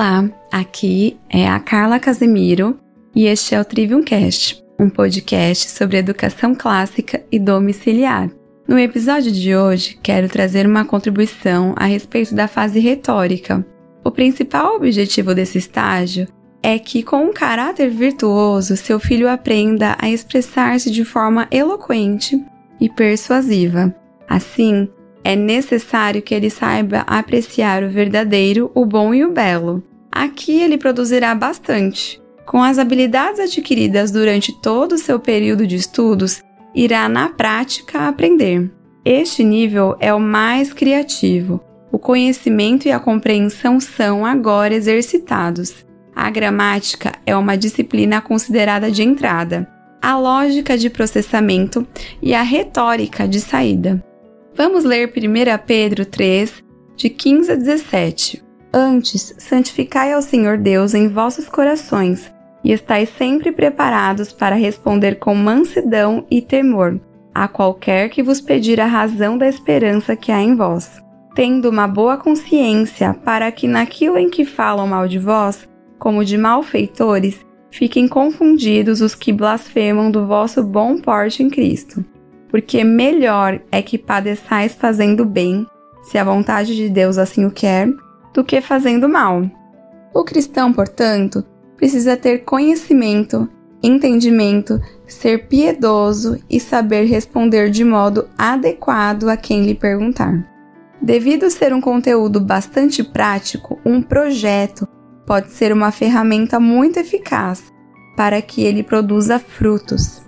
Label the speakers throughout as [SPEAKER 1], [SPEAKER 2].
[SPEAKER 1] Olá, aqui é a Carla Casemiro e este é o Trivium Cast, um podcast sobre educação clássica e domiciliar. No episódio de hoje, quero trazer uma contribuição a respeito da fase retórica. O principal objetivo desse estágio é que, com um caráter virtuoso, seu filho aprenda a expressar-se de forma eloquente e persuasiva. Assim, é necessário que ele saiba apreciar o verdadeiro, o bom e o belo. Aqui ele produzirá bastante. Com as habilidades adquiridas durante todo o seu período de estudos, irá na prática aprender. Este nível é o mais criativo. O conhecimento e a compreensão são agora exercitados. A gramática é uma disciplina considerada de entrada, a lógica de processamento e a retórica de saída. Vamos ler 1 Pedro 3, de 15 a 17. Antes, santificai ao Senhor Deus em vossos corações, e estais sempre preparados para responder com mansidão e temor a qualquer que vos pedir a razão da esperança que há em vós, tendo uma boa consciência, para que naquilo em que falam mal de vós, como de malfeitores, fiquem confundidos os que blasfemam do vosso bom porte em Cristo. Porque melhor é que padeçais fazendo bem, se a vontade de Deus assim o quer, do que fazendo mal. O cristão, portanto, precisa ter conhecimento, entendimento, ser piedoso e saber responder de modo adequado a quem lhe perguntar. Devido ser um conteúdo bastante prático, um projeto pode ser uma ferramenta muito eficaz para que ele produza frutos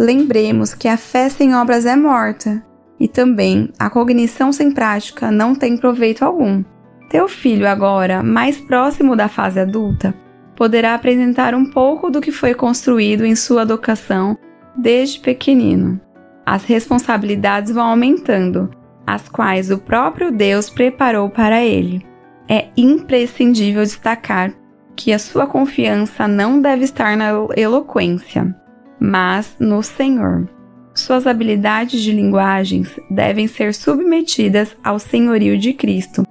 [SPEAKER 1] lembremos que a fé sem obras é morta, e também a cognição sem prática não tem proveito algum. Teu filho, agora mais próximo da fase adulta, poderá apresentar um pouco do que foi construído em sua educação desde pequenino. As responsabilidades vão aumentando, as quais o próprio Deus preparou para ele. É imprescindível destacar que a sua confiança não deve estar na eloquência, mas no Senhor. Suas habilidades de linguagens devem ser submetidas ao senhorio de Cristo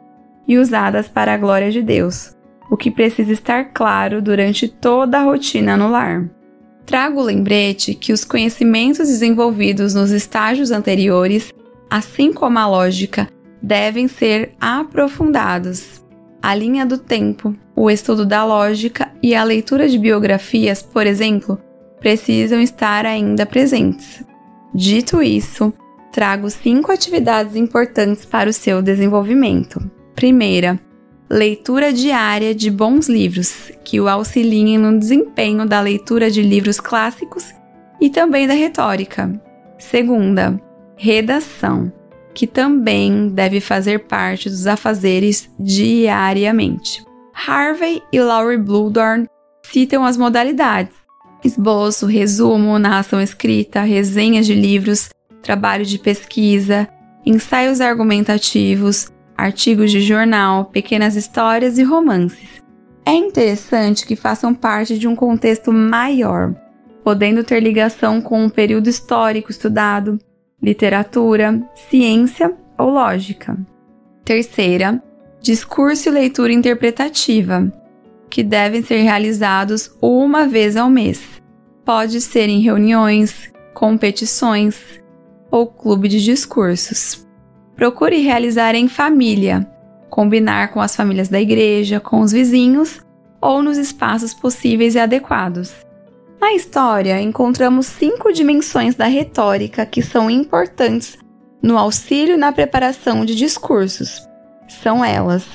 [SPEAKER 1] e usadas para a glória de Deus, o que precisa estar claro durante toda a rotina no lar. Trago o lembrete que os conhecimentos desenvolvidos nos estágios anteriores, assim como a lógica, devem ser aprofundados. A linha do tempo, o estudo da lógica e a leitura de biografias, por exemplo, precisam estar ainda presentes. Dito isso, trago cinco atividades importantes para o seu desenvolvimento. Primeira, leitura diária de bons livros, que o auxiliem no desempenho da leitura de livros clássicos e também da retórica. Segunda, redação, que também deve fazer parte dos afazeres diariamente. Harvey e Laurie Bluedorn citam as modalidades, esboço, resumo, narração escrita, resenhas de livros, trabalho de pesquisa, ensaios argumentativos, artigos de jornal, pequenas histórias e romances. É interessante que façam parte de um contexto maior, podendo ter ligação com um período histórico estudado, literatura, ciência ou lógica. Terceira, discurso e leitura interpretativa, que devem ser realizados uma vez ao mês. Pode ser em reuniões, competições ou clube de discursos. Procure realizar em família, combinar com as famílias da igreja, com os vizinhos ou nos espaços possíveis e adequados. Na história, encontramos cinco dimensões da retórica que são importantes no auxílio na preparação de discursos. São elas: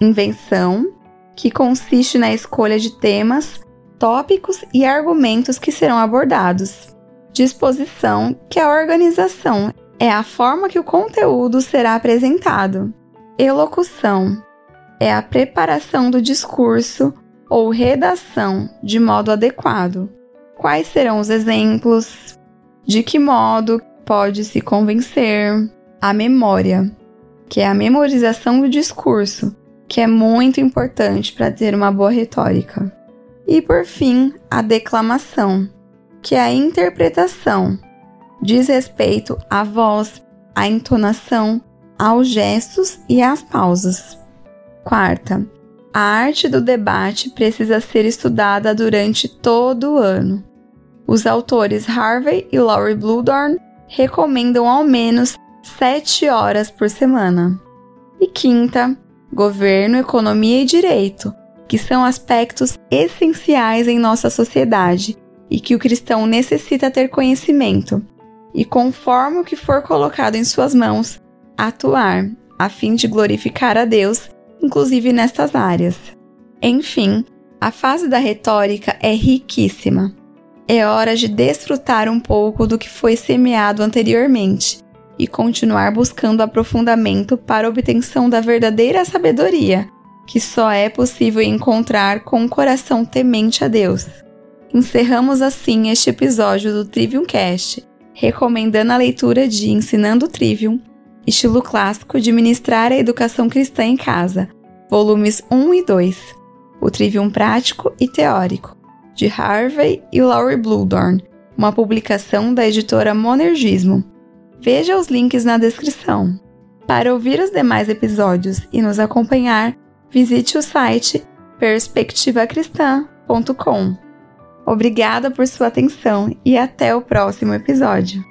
[SPEAKER 1] invenção, que consiste na escolha de temas, tópicos e argumentos que serão abordados. Disposição, que é a organização, é a forma que o conteúdo será apresentado. Elocução é a preparação do discurso ou redação de modo adequado. Quais serão os exemplos? De que modo pode se convencer? A memória, que é a memorização do discurso, que é muito importante para ter uma boa retórica. E por fim, a declamação, que é a interpretação, diz respeito à voz, à entonação, aos gestos e às pausas. Quarta, A arte do debate precisa ser estudada durante todo o ano. Os autores Harvey e Laurie Bluedorn recomendam ao menos 7 horas por semana. E quinta, governo, economia e direito, que são aspectos essenciais em nossa sociedade e que o cristão necessita ter conhecimento, e conforme o que for colocado em suas mãos, atuar, a fim de glorificar a Deus, inclusive nestas áreas. Enfim, a fase da retórica é riquíssima. É hora de desfrutar um pouco do que foi semeado anteriormente e continuar buscando aprofundamento para obtenção da verdadeira sabedoria, que só é possível encontrar com um coração temente a Deus. Encerramos assim este episódio do Trivium Cast, recomendando a leitura de Ensinando o Trivium, estilo clássico de ministrar a educação cristã em casa, volumes 1 e 2, o Trivium prático e teórico, de Harvey e Laurie Bluedorn, uma publicação da editora Monergismo. Veja os links na descrição. Para ouvir os demais episódios e nos acompanhar, visite o site perspectivacristã.com. Obrigada por sua atenção e até o próximo episódio.